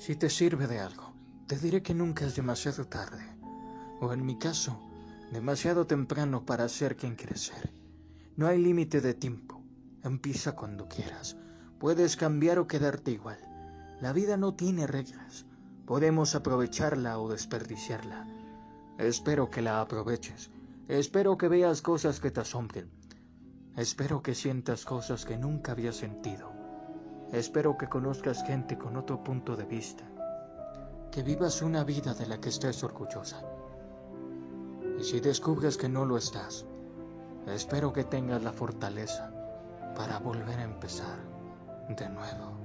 Si te sirve de algo, te diré que nunca es demasiado tarde, o en mi caso, demasiado temprano para ser quien quieres ser. No hay límite de tiempo, empieza cuando quieras. Puedes cambiar o quedarte igual. La vida no tiene reglas. Podemos aprovecharla o desperdiciarla. Espero que la aproveches. Espero que veas cosas que te asombren. Espero que sientas cosas que nunca habías sentido. Espero que conozcas gente con otro punto de vista. Que vivas una vida de la que estés orgullosa. Y si descubres que no lo estás, espero que tengas la fortaleza para volver a empezar de nuevo.